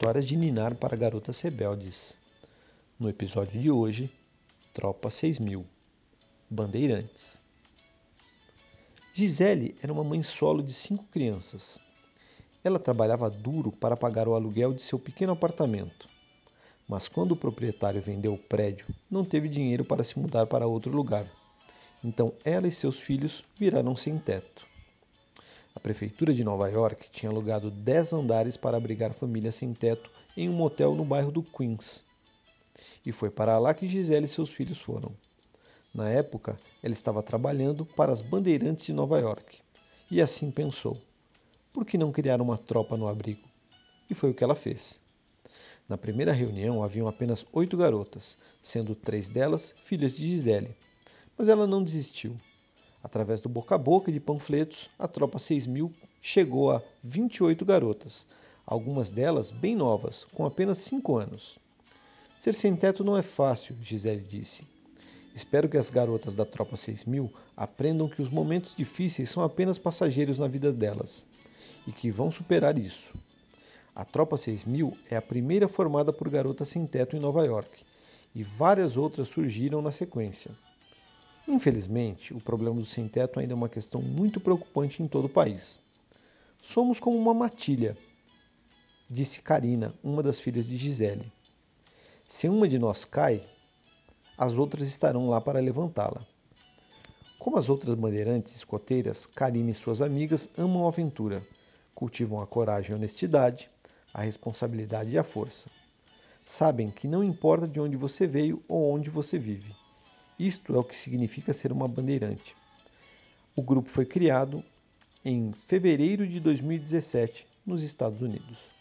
Histórias de Ninar para Garotas Rebeldes. No episódio de hoje, Tropa 6000 Bandeirantes. Gisele era uma mãe solo de cinco crianças. Ela trabalhava duro para pagar o aluguel de seu pequeno apartamento. Mas quando o proprietário vendeu o prédio, não teve dinheiro para se mudar para outro lugar. Então ela e seus filhos viraram sem teto. A prefeitura de Nova York tinha alugado 10 andares para abrigar famílias sem teto em um motel no bairro do Queens. E foi para lá que Gisele e seus filhos foram. Na época, ela estava trabalhando para as Bandeirantes de Nova York. E assim pensou: por que não criar uma tropa no abrigo? E foi o que ela fez. Na primeira reunião haviam apenas oito garotas, sendo três delas filhas de Gisele. Mas ela não desistiu Através do boca a boca e de panfletos, a Tropa 6000 chegou a 28 garotas, algumas delas bem novas, com apenas 5 anos. Ser sem teto não é fácil, Gisele disse. Espero que as garotas da Tropa 6000 aprendam que os momentos difíceis são apenas passageiros na vida delas e que vão superar isso. A Tropa 6000 é a primeira formada por garotas sem teto em Nova York e várias outras surgiram na sequência. Infelizmente, o problema do sem-teto ainda é uma questão muito preocupante em todo o país. Somos como uma matilha, disse Karina, uma das filhas de Gisele. Se uma de nós cai, as outras estarão lá para levantá-la. Como as outras bandeirantes escoteiras, Karina e suas amigas amam a aventura, cultivam a coragem e a honestidade, a responsabilidade e a força. Sabem que não importa de onde você veio ou onde você vive, isto é o que significa ser uma bandeirante. O grupo foi criado em fevereiro de 2017 nos Estados Unidos.